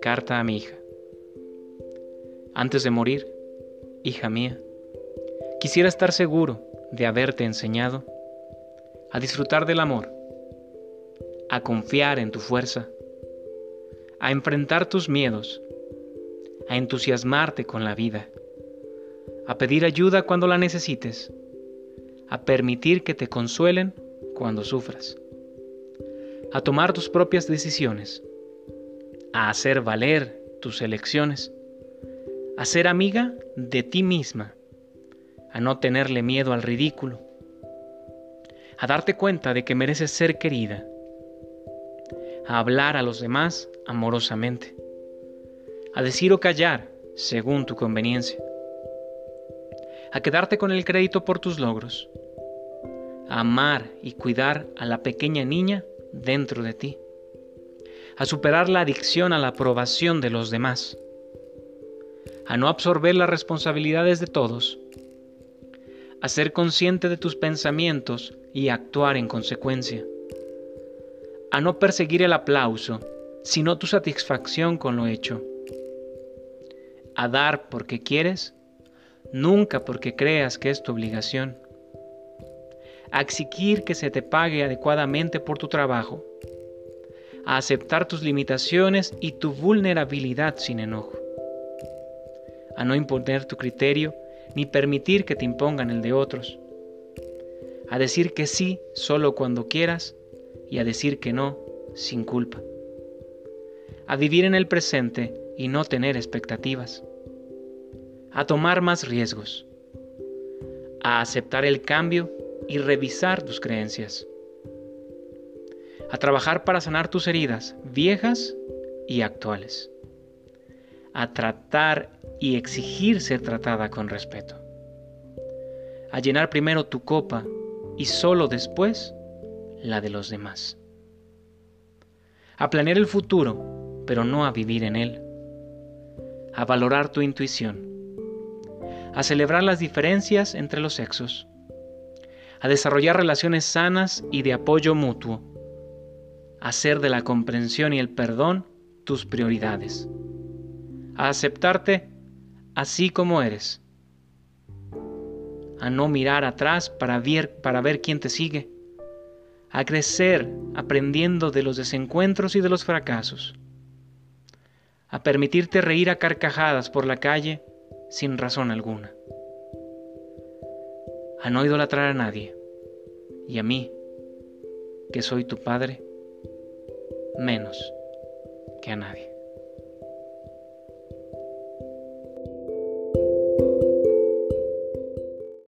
Carta a mi hija. Antes de morir, hija mía, quisiera estar seguro de haberte enseñado a disfrutar del amor, a confiar en tu fuerza, a enfrentar tus miedos, a entusiasmarte con la vida, a pedir ayuda cuando la necesites, a permitir que te consuelen cuando sufras, a tomar tus propias decisiones, a hacer valer tus elecciones, a ser amiga de ti misma, a no tenerle miedo al ridículo, a darte cuenta de que mereces ser querida, a hablar a los demás amorosamente, a decir o callar según tu conveniencia, a quedarte con el crédito por tus logros, amar y cuidar a la pequeña niña dentro de ti a superar la adicción a la aprobación de los demás, a no absorber las responsabilidades de todos, a ser consciente de tus pensamientos y actuar en consecuencia, a no perseguir el aplauso, sino tu satisfacción con lo hecho, a dar porque quieres, nunca porque creas que es tu obligación, a exigir que se te pague adecuadamente por tu trabajo, a aceptar tus limitaciones y tu vulnerabilidad sin enojo, a no imponer tu criterio ni permitir que te impongan el de otros, a decir que sí solo cuando quieras y a decir que no sin culpa, a vivir en el presente y no tener expectativas, a tomar más riesgos, a aceptar el cambio y revisar tus creencias. A trabajar para sanar tus heridas viejas y actuales, a tratar y exigir ser tratada con respeto, a llenar primero tu copa y solo después la de los demás, a planear el futuro, pero no a vivir en él, a valorar tu intuición, a celebrar las diferencias entre los sexos, a desarrollar relaciones sanas y de apoyo mutuo, hacer de la comprensión y el perdón tus prioridades, a aceptarte así como eres, a no mirar atrás para ver, para ver quién te sigue, a crecer aprendiendo de los desencuentros y de los fracasos, a permitirte reír a carcajadas por la calle sin razón alguna, a no idolatrar a nadie y a mí, que soy tu Padre, menos que a nadie.